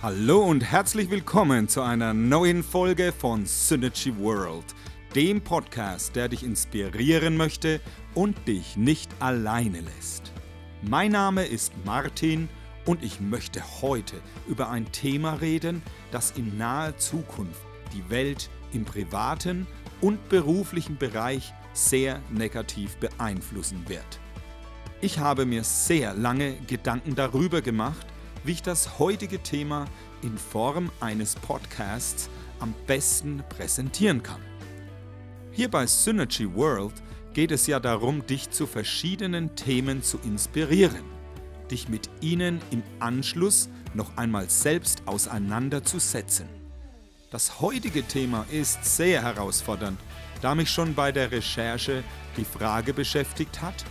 Hallo und herzlich willkommen zu einer neuen Folge von Synergy World, dem Podcast, der dich inspirieren möchte und dich nicht alleine lässt. Mein Name ist Martin und ich möchte heute über ein Thema reden, das in naher Zukunft die Welt im privaten und beruflichen Bereich sehr negativ beeinflussen wird. Ich habe mir sehr lange Gedanken darüber gemacht, wie ich das heutige Thema in Form eines Podcasts am besten präsentieren kann. Hier bei Synergy World geht es ja darum, dich zu verschiedenen Themen zu inspirieren, dich mit ihnen im Anschluss noch einmal selbst auseinanderzusetzen. Das heutige Thema ist sehr herausfordernd, da mich schon bei der Recherche die Frage beschäftigt hat,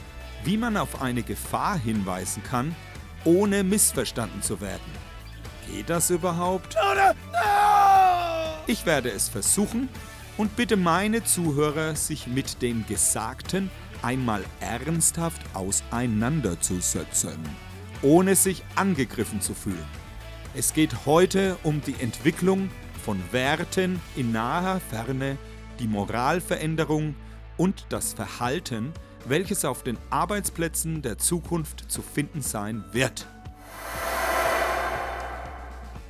wie man auf eine Gefahr hinweisen kann, ohne missverstanden zu werden. Geht das überhaupt? Ich werde es versuchen und bitte meine Zuhörer, sich mit dem Gesagten einmal ernsthaft auseinanderzusetzen, ohne sich angegriffen zu fühlen. Es geht heute um die Entwicklung von Werten in naher Ferne, die Moralveränderung und das Verhalten, welches auf den Arbeitsplätzen der Zukunft zu finden sein wird.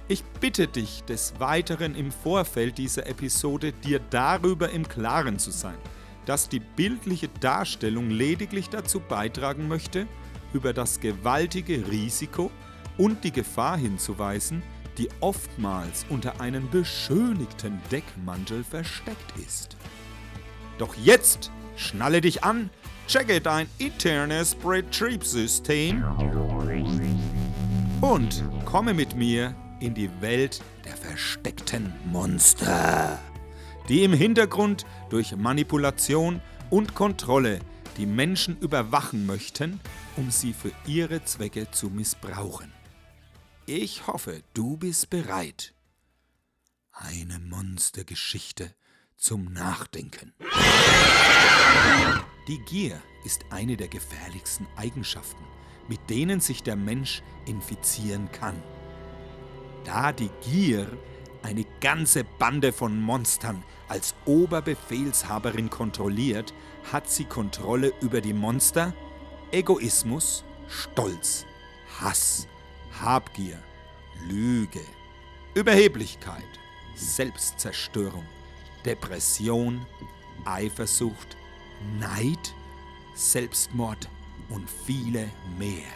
Ich bitte dich des Weiteren im Vorfeld dieser Episode dir darüber im Klaren zu sein, dass die bildliche Darstellung lediglich dazu beitragen möchte, über das gewaltige Risiko und die Gefahr hinzuweisen, die oftmals unter einem beschönigten Deckmantel versteckt ist. Doch jetzt schnalle dich an, checke dein internes Betriebssystem und komme mit mir in die Welt der versteckten Monster, die im Hintergrund durch Manipulation und Kontrolle die Menschen überwachen möchten, um sie für ihre Zwecke zu missbrauchen. Ich hoffe, du bist bereit. Eine Monstergeschichte zum Nachdenken. Die Gier ist eine der gefährlichsten Eigenschaften, mit denen sich der Mensch infizieren kann. Da die Gier eine ganze Bande von Monstern als Oberbefehlshaberin kontrolliert, hat sie Kontrolle über die Monster Egoismus, Stolz, Hass, Habgier, Lüge, Überheblichkeit, Selbstzerstörung, Depression, Eifersucht, Neid, Selbstmord und viele mehr.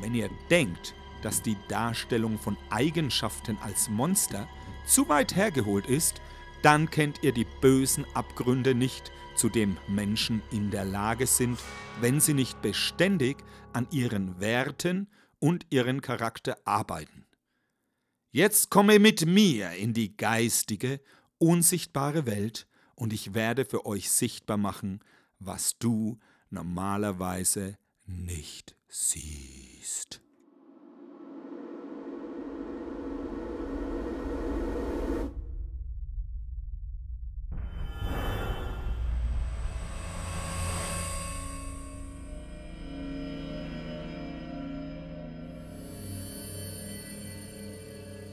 Wenn ihr denkt, dass die Darstellung von Eigenschaften als Monster zu weit hergeholt ist, dann kennt ihr die bösen Abgründe nicht, zu dem Menschen in der Lage sind, wenn sie nicht beständig an ihren Werten und ihren Charakter arbeiten. Jetzt komme mit mir in die geistige, unsichtbare Welt und ich werde für euch sichtbar machen, was du normalerweise nicht siehst.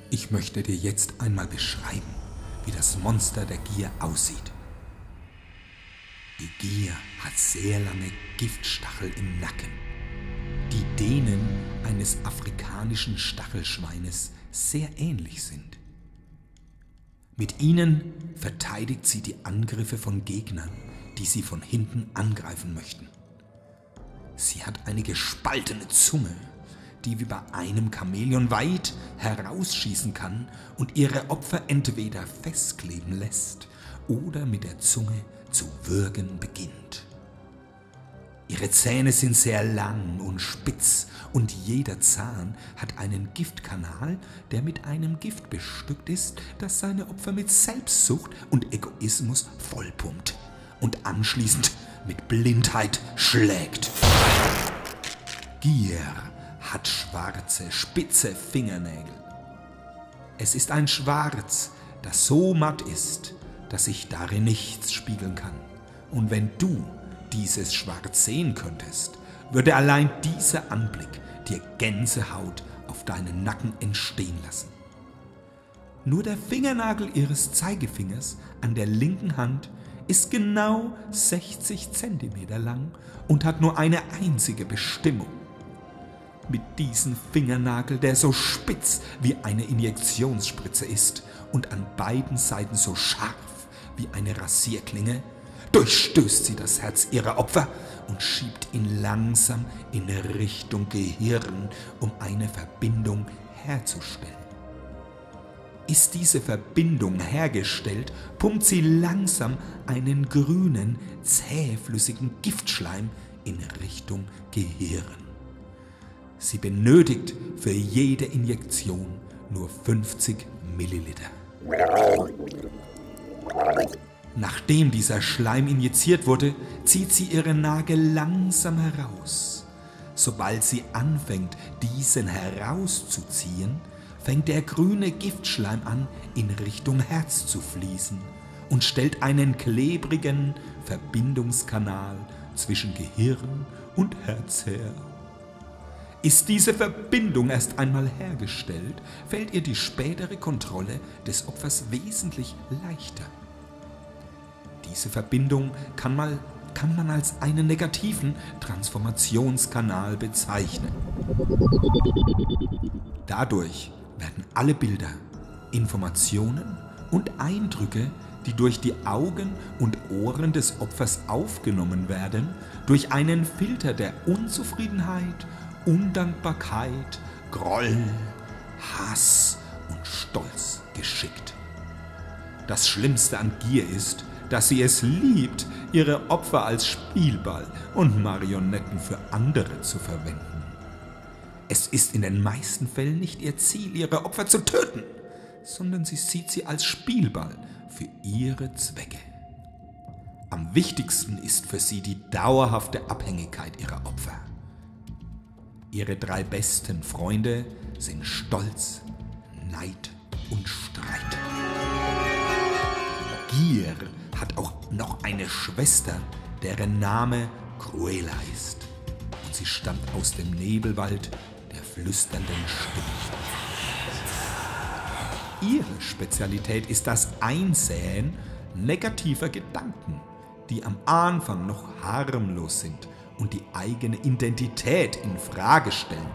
Ich möchte dir jetzt einmal beschreiben, wie das Monster der Gier aussieht. Gier hat sehr lange Giftstachel im Nacken, die denen eines afrikanischen Stachelschweines sehr ähnlich sind. Mit ihnen verteidigt sie die Angriffe von Gegnern, die sie von hinten angreifen möchten. Sie hat eine gespaltene Zunge die wie bei einem Chamäleon weit herausschießen kann und ihre Opfer entweder festkleben lässt oder mit der Zunge zu würgen beginnt. Ihre Zähne sind sehr lang und spitz und jeder Zahn hat einen Giftkanal, der mit einem Gift bestückt ist, das seine Opfer mit Selbstsucht und Egoismus vollpumpt und anschließend mit Blindheit schlägt. Gier hat schwarze, spitze Fingernägel. Es ist ein Schwarz, das so matt ist, dass sich darin nichts spiegeln kann. Und wenn du dieses Schwarz sehen könntest, würde allein dieser Anblick dir Gänsehaut auf deinen Nacken entstehen lassen. Nur der Fingernagel ihres Zeigefingers an der linken Hand ist genau 60 cm lang und hat nur eine einzige Bestimmung. Mit diesem Fingernagel, der so spitz wie eine Injektionsspritze ist und an beiden Seiten so scharf wie eine Rasierklinge, durchstößt sie das Herz ihrer Opfer und schiebt ihn langsam in Richtung Gehirn, um eine Verbindung herzustellen. Ist diese Verbindung hergestellt, pumpt sie langsam einen grünen, zähflüssigen Giftschleim in Richtung Gehirn. Sie benötigt für jede Injektion nur 50 Milliliter. Nachdem dieser Schleim injiziert wurde, zieht sie ihre Nagel langsam heraus. Sobald sie anfängt, diesen herauszuziehen, fängt der grüne Giftschleim an, in Richtung Herz zu fließen und stellt einen klebrigen Verbindungskanal zwischen Gehirn und Herz her. Ist diese Verbindung erst einmal hergestellt, fällt ihr die spätere Kontrolle des Opfers wesentlich leichter. Diese Verbindung kann, mal, kann man als einen negativen Transformationskanal bezeichnen. Dadurch werden alle Bilder, Informationen und Eindrücke, die durch die Augen und Ohren des Opfers aufgenommen werden, durch einen Filter der Unzufriedenheit, Undankbarkeit, Groll, Hass und Stolz geschickt. Das Schlimmste an Gier ist, dass sie es liebt, ihre Opfer als Spielball und Marionetten für andere zu verwenden. Es ist in den meisten Fällen nicht ihr Ziel, ihre Opfer zu töten, sondern sie sieht sie als Spielball für ihre Zwecke. Am wichtigsten ist für sie die dauerhafte Abhängigkeit ihrer Opfer. Ihre drei besten Freunde sind Stolz, Neid und Streit. Gier hat auch noch eine Schwester, deren Name Cruella ist. Und sie stammt aus dem Nebelwald der flüsternden Stimmen. Ihre Spezialität ist das Einsäen negativer Gedanken, die am Anfang noch harmlos sind und die eigene Identität in Frage stellen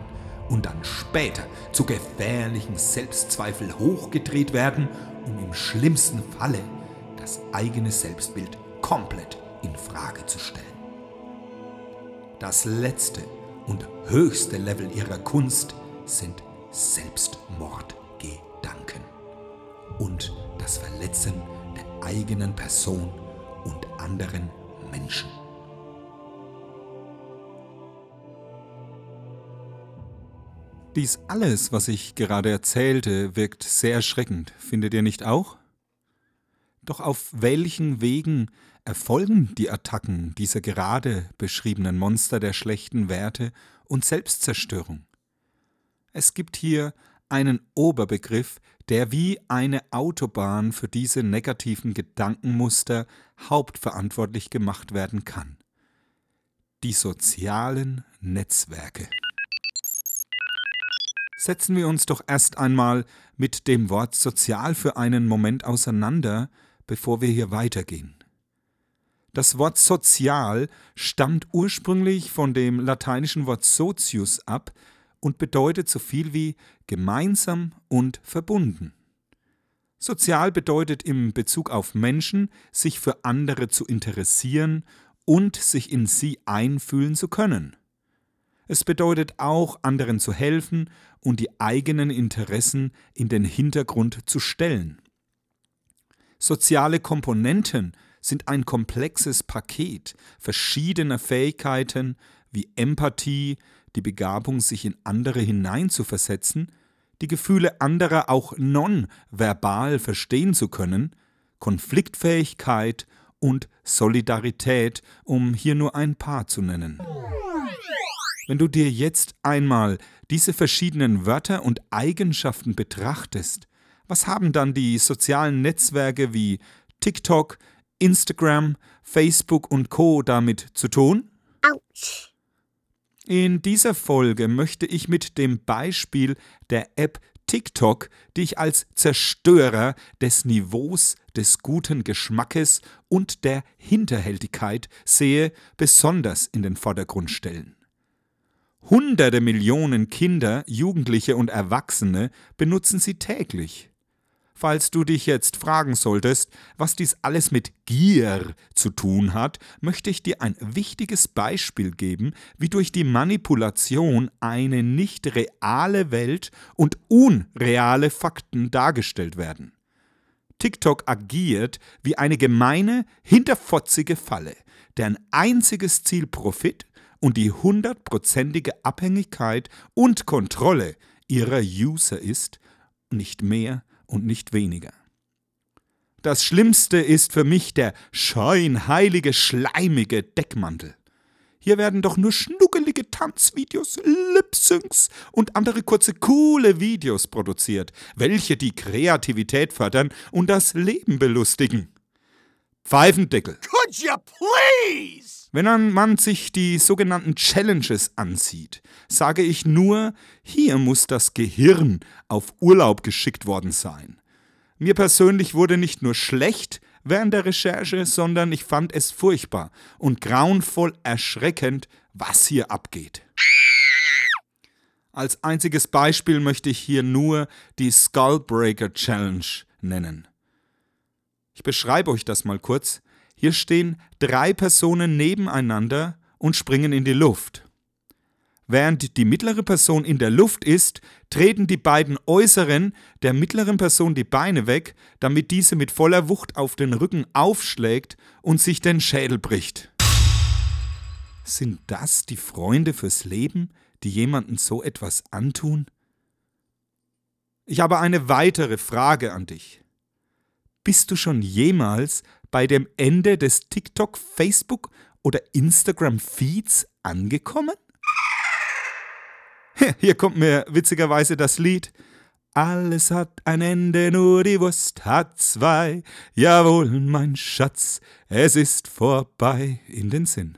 und dann später zu gefährlichen Selbstzweifel hochgedreht werden, um im schlimmsten Falle das eigene Selbstbild komplett in Frage zu stellen. Das letzte und höchste Level ihrer Kunst sind Selbstmordgedanken und das Verletzen der eigenen Person und anderen Menschen. Dies alles, was ich gerade erzählte, wirkt sehr erschreckend, findet ihr nicht auch? Doch auf welchen Wegen erfolgen die Attacken dieser gerade beschriebenen Monster der schlechten Werte und Selbstzerstörung? Es gibt hier einen Oberbegriff, der wie eine Autobahn für diese negativen Gedankenmuster hauptverantwortlich gemacht werden kann. Die sozialen Netzwerke. Setzen wir uns doch erst einmal mit dem Wort sozial für einen Moment auseinander, bevor wir hier weitergehen. Das Wort sozial stammt ursprünglich von dem lateinischen Wort socius ab und bedeutet so viel wie gemeinsam und verbunden. Sozial bedeutet im Bezug auf Menschen, sich für andere zu interessieren und sich in sie einfühlen zu können. Es bedeutet auch, anderen zu helfen und die eigenen Interessen in den Hintergrund zu stellen. Soziale Komponenten sind ein komplexes Paket verschiedener Fähigkeiten wie Empathie, die Begabung, sich in andere hineinzuversetzen, die Gefühle anderer auch nonverbal verstehen zu können, Konfliktfähigkeit und Solidarität, um hier nur ein paar zu nennen. Wenn du dir jetzt einmal diese verschiedenen Wörter und Eigenschaften betrachtest, was haben dann die sozialen Netzwerke wie TikTok, Instagram, Facebook und Co damit zu tun? Autsch. In dieser Folge möchte ich mit dem Beispiel der App TikTok dich als Zerstörer des Niveaus, des guten Geschmackes und der Hinterhältigkeit sehe, besonders in den Vordergrund stellen. Hunderte Millionen Kinder, Jugendliche und Erwachsene benutzen sie täglich. Falls du dich jetzt fragen solltest, was dies alles mit Gier zu tun hat, möchte ich dir ein wichtiges Beispiel geben, wie durch die Manipulation eine nicht reale Welt und unreale Fakten dargestellt werden. TikTok agiert wie eine gemeine, hinterfotzige Falle, deren einziges Ziel Profit und die hundertprozentige Abhängigkeit und Kontrolle ihrer User ist, nicht mehr und nicht weniger. Das Schlimmste ist für mich der scheinheilige, schleimige Deckmantel. Hier werden doch nur schnuckelige Tanzvideos, Lip-Syncs und andere kurze, coole Videos produziert, welche die Kreativität fördern und das Leben belustigen. Pfeifendeckel. Could you please? Wenn man sich die sogenannten Challenges ansieht, sage ich nur, hier muss das Gehirn auf Urlaub geschickt worden sein. Mir persönlich wurde nicht nur schlecht während der Recherche, sondern ich fand es furchtbar und grauenvoll erschreckend, was hier abgeht. Als einziges Beispiel möchte ich hier nur die Skullbreaker Challenge nennen. Ich beschreibe euch das mal kurz. Hier stehen drei Personen nebeneinander und springen in die Luft. Während die mittlere Person in der Luft ist, treten die beiden äußeren der mittleren Person die Beine weg, damit diese mit voller Wucht auf den Rücken aufschlägt und sich den Schädel bricht. Sind das die Freunde fürs Leben, die jemanden so etwas antun? Ich habe eine weitere Frage an dich. Bist du schon jemals bei dem Ende des TikTok, Facebook oder Instagram Feeds angekommen? Hier kommt mir witzigerweise das Lied. Alles hat ein Ende, nur die Wurst hat zwei. Jawohl, mein Schatz, es ist vorbei in den Sinn.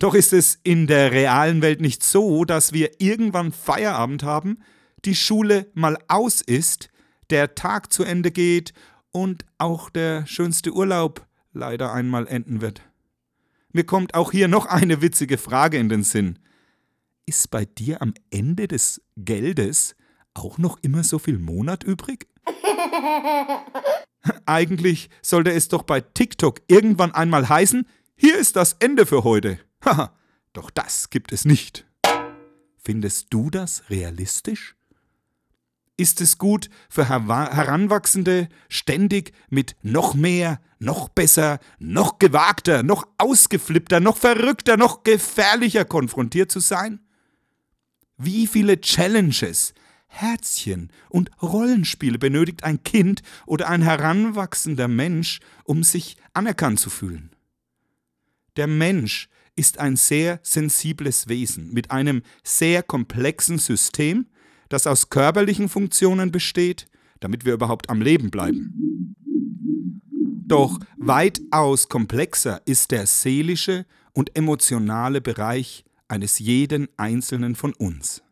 Doch ist es in der realen Welt nicht so, dass wir irgendwann Feierabend haben, die Schule mal aus ist der Tag zu Ende geht und auch der schönste Urlaub leider einmal enden wird. Mir kommt auch hier noch eine witzige Frage in den Sinn. Ist bei dir am Ende des Geldes auch noch immer so viel Monat übrig? Eigentlich sollte es doch bei TikTok irgendwann einmal heißen, hier ist das Ende für heute. Haha, doch das gibt es nicht. Findest du das realistisch? Ist es gut für Heranwachsende, ständig mit noch mehr, noch besser, noch gewagter, noch ausgeflippter, noch verrückter, noch gefährlicher konfrontiert zu sein? Wie viele Challenges, Herzchen und Rollenspiele benötigt ein Kind oder ein heranwachsender Mensch, um sich anerkannt zu fühlen? Der Mensch ist ein sehr sensibles Wesen mit einem sehr komplexen System, das aus körperlichen Funktionen besteht, damit wir überhaupt am Leben bleiben. Doch weitaus komplexer ist der seelische und emotionale Bereich eines jeden Einzelnen von uns.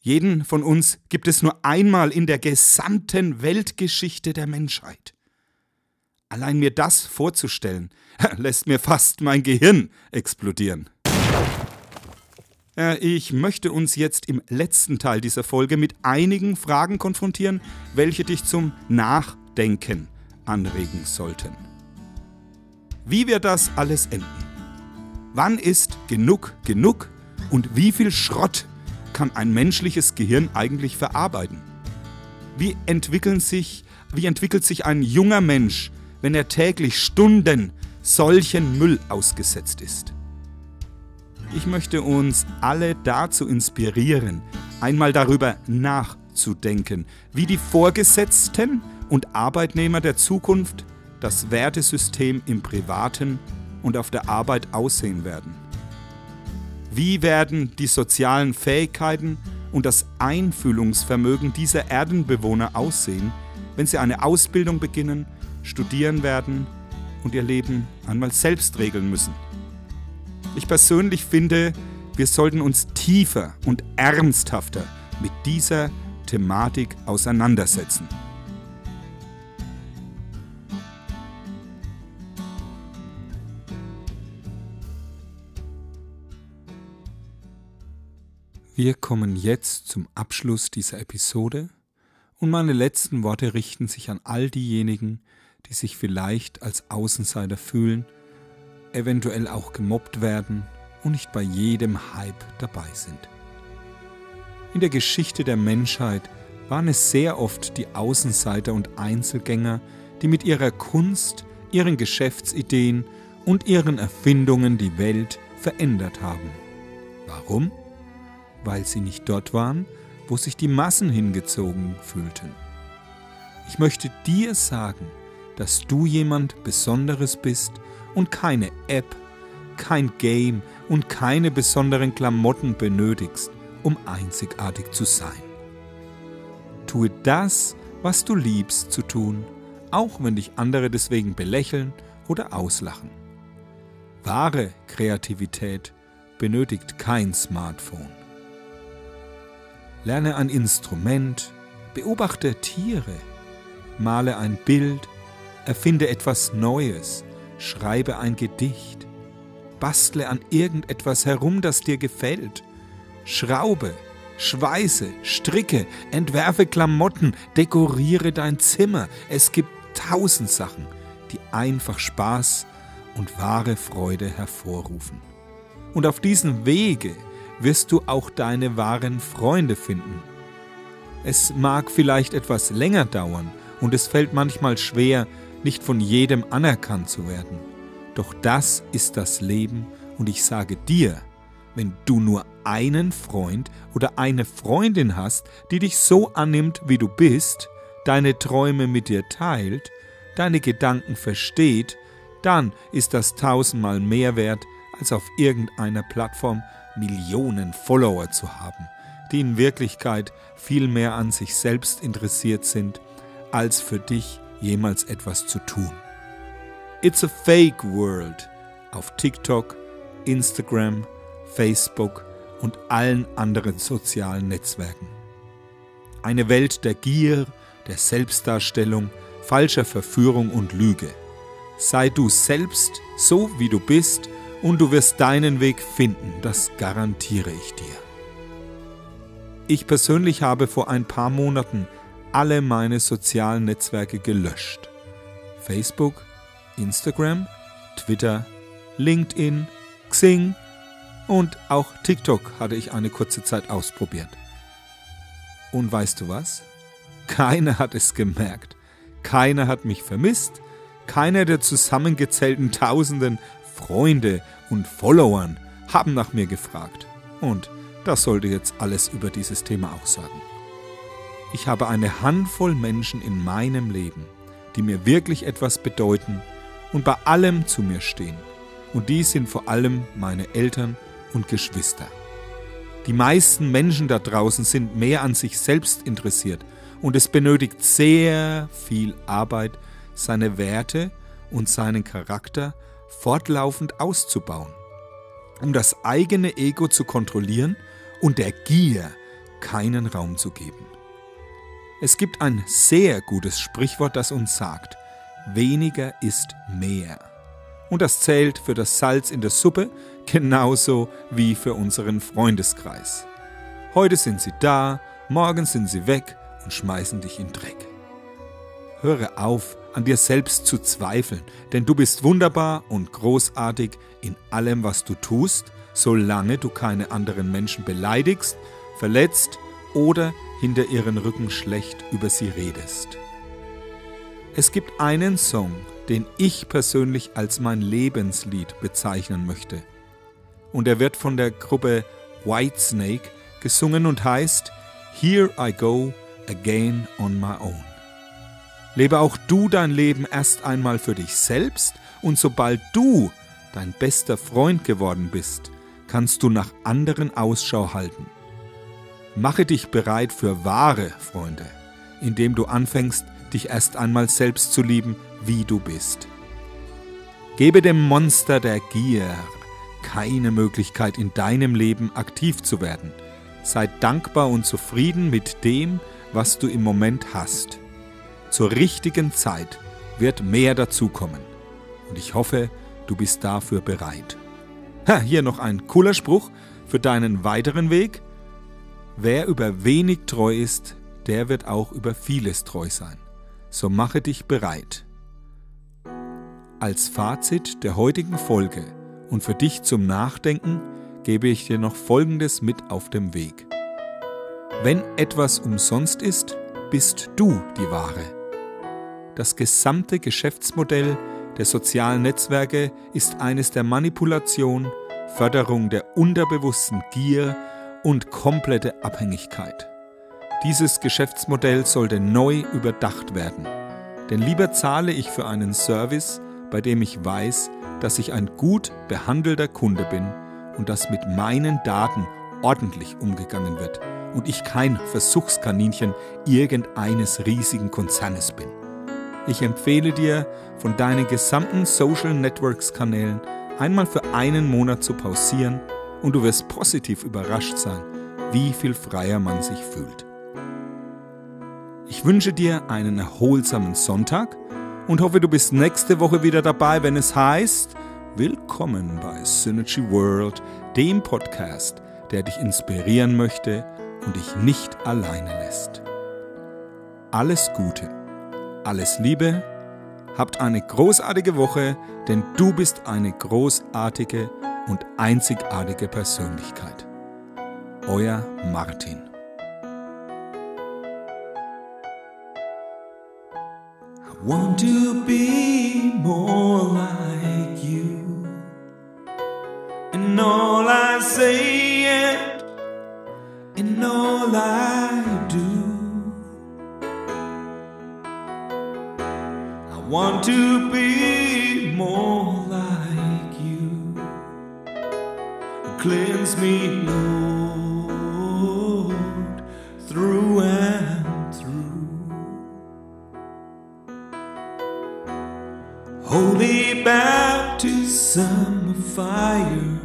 Jeden von uns gibt es nur einmal in der gesamten Weltgeschichte der Menschheit. Allein mir das vorzustellen, lässt mir fast mein Gehirn explodieren. Äh, ich möchte uns jetzt im letzten Teil dieser Folge mit einigen Fragen konfrontieren, welche dich zum Nachdenken anregen sollten. Wie wird das alles enden? Wann ist genug genug und wie viel Schrott kann ein menschliches Gehirn eigentlich verarbeiten? Wie, entwickeln sich, wie entwickelt sich ein junger Mensch, wenn er täglich Stunden solchen Müll ausgesetzt ist? Ich möchte uns alle dazu inspirieren, einmal darüber nachzudenken, wie die Vorgesetzten und Arbeitnehmer der Zukunft das Wertesystem im privaten und auf der Arbeit aussehen werden. Wie werden die sozialen Fähigkeiten und das Einfühlungsvermögen dieser Erdenbewohner aussehen, wenn sie eine Ausbildung beginnen, studieren werden und ihr Leben einmal selbst regeln müssen? Ich persönlich finde, wir sollten uns tiefer und ernsthafter mit dieser Thematik auseinandersetzen. Wir kommen jetzt zum Abschluss dieser Episode und meine letzten Worte richten sich an all diejenigen, die sich vielleicht als Außenseiter fühlen, eventuell auch gemobbt werden und nicht bei jedem Hype dabei sind. In der Geschichte der Menschheit waren es sehr oft die Außenseiter und Einzelgänger, die mit ihrer Kunst, ihren Geschäftsideen und ihren Erfindungen die Welt verändert haben. Warum? weil sie nicht dort waren, wo sich die Massen hingezogen fühlten. Ich möchte dir sagen, dass du jemand Besonderes bist und keine App, kein Game und keine besonderen Klamotten benötigst, um einzigartig zu sein. Tue das, was du liebst zu tun, auch wenn dich andere deswegen belächeln oder auslachen. Wahre Kreativität benötigt kein Smartphone. Lerne ein Instrument, beobachte Tiere, male ein Bild, erfinde etwas Neues, schreibe ein Gedicht, bastle an irgendetwas herum, das dir gefällt, schraube, schweiße, stricke, entwerfe Klamotten, dekoriere dein Zimmer. Es gibt tausend Sachen, die einfach Spaß und wahre Freude hervorrufen. Und auf diesem Wege wirst du auch deine wahren Freunde finden. Es mag vielleicht etwas länger dauern und es fällt manchmal schwer, nicht von jedem anerkannt zu werden. Doch das ist das Leben und ich sage dir, wenn du nur einen Freund oder eine Freundin hast, die dich so annimmt, wie du bist, deine Träume mit dir teilt, deine Gedanken versteht, dann ist das tausendmal mehr wert als auf irgendeiner Plattform Millionen Follower zu haben, die in Wirklichkeit viel mehr an sich selbst interessiert sind, als für dich jemals etwas zu tun. It's a fake world auf TikTok, Instagram, Facebook und allen anderen sozialen Netzwerken. Eine Welt der Gier, der Selbstdarstellung, falscher Verführung und Lüge. Sei du selbst so, wie du bist und du wirst deinen Weg finden, das garantiere ich dir. Ich persönlich habe vor ein paar Monaten alle meine sozialen Netzwerke gelöscht. Facebook, Instagram, Twitter, LinkedIn, Xing und auch TikTok hatte ich eine kurze Zeit ausprobiert. Und weißt du was? Keiner hat es gemerkt. Keiner hat mich vermisst. Keiner der zusammengezählten Tausenden Freunde und Followern haben nach mir gefragt. Und das sollte jetzt alles über dieses Thema auch sagen. Ich habe eine Handvoll Menschen in meinem Leben, die mir wirklich etwas bedeuten und bei allem zu mir stehen. Und die sind vor allem meine Eltern und Geschwister. Die meisten Menschen da draußen sind mehr an sich selbst interessiert und es benötigt sehr viel Arbeit, seine Werte und seinen Charakter fortlaufend auszubauen, um das eigene Ego zu kontrollieren und der Gier keinen Raum zu geben. Es gibt ein sehr gutes Sprichwort, das uns sagt, weniger ist mehr. Und das zählt für das Salz in der Suppe genauso wie für unseren Freundeskreis. Heute sind sie da, morgen sind sie weg und schmeißen dich in Dreck. Höre auf, an dir selbst zu zweifeln, denn du bist wunderbar und großartig in allem, was du tust, solange du keine anderen Menschen beleidigst, verletzt oder hinter ihren Rücken schlecht über sie redest. Es gibt einen Song, den ich persönlich als mein Lebenslied bezeichnen möchte. Und er wird von der Gruppe Whitesnake gesungen und heißt Here I Go Again on My Own. Lebe auch du dein Leben erst einmal für dich selbst und sobald du dein bester Freund geworden bist, kannst du nach anderen Ausschau halten. Mache dich bereit für wahre Freunde, indem du anfängst, dich erst einmal selbst zu lieben, wie du bist. Gebe dem Monster der Gier keine Möglichkeit in deinem Leben aktiv zu werden. Sei dankbar und zufrieden mit dem, was du im Moment hast. Zur richtigen Zeit wird mehr dazukommen. Und ich hoffe, du bist dafür bereit. Ha, hier noch ein cooler Spruch für deinen weiteren Weg. Wer über wenig treu ist, der wird auch über vieles treu sein. So mache dich bereit. Als Fazit der heutigen Folge und für dich zum Nachdenken gebe ich dir noch Folgendes mit auf dem Weg. Wenn etwas umsonst ist, bist du die Ware. Das gesamte Geschäftsmodell der sozialen Netzwerke ist eines der Manipulation, Förderung der unterbewussten Gier und komplette Abhängigkeit. Dieses Geschäftsmodell sollte neu überdacht werden. Denn lieber zahle ich für einen Service, bei dem ich weiß, dass ich ein gut behandelter Kunde bin und dass mit meinen Daten ordentlich umgegangen wird und ich kein Versuchskaninchen irgendeines riesigen Konzernes bin. Ich empfehle dir, von deinen gesamten Social Networks Kanälen einmal für einen Monat zu pausieren und du wirst positiv überrascht sein, wie viel freier man sich fühlt. Ich wünsche dir einen erholsamen Sonntag und hoffe, du bist nächste Woche wieder dabei, wenn es heißt, Willkommen bei Synergy World, dem Podcast, der dich inspirieren möchte und dich nicht alleine lässt. Alles Gute, alles Liebe, habt eine großartige Woche, denn du bist eine großartige und einzigartige Persönlichkeit. Euer Martin. want to be more like you in all I say and in all I do. I want to be more Me, Lord, through and through. Holy baptism of fire.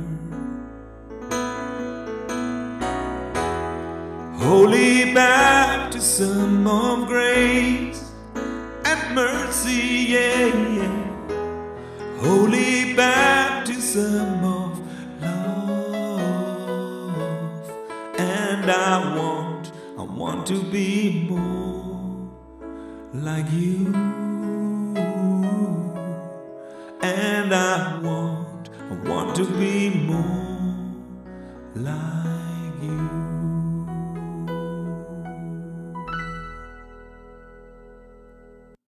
Holy baptism of grace and mercy, yeah, to be more like you.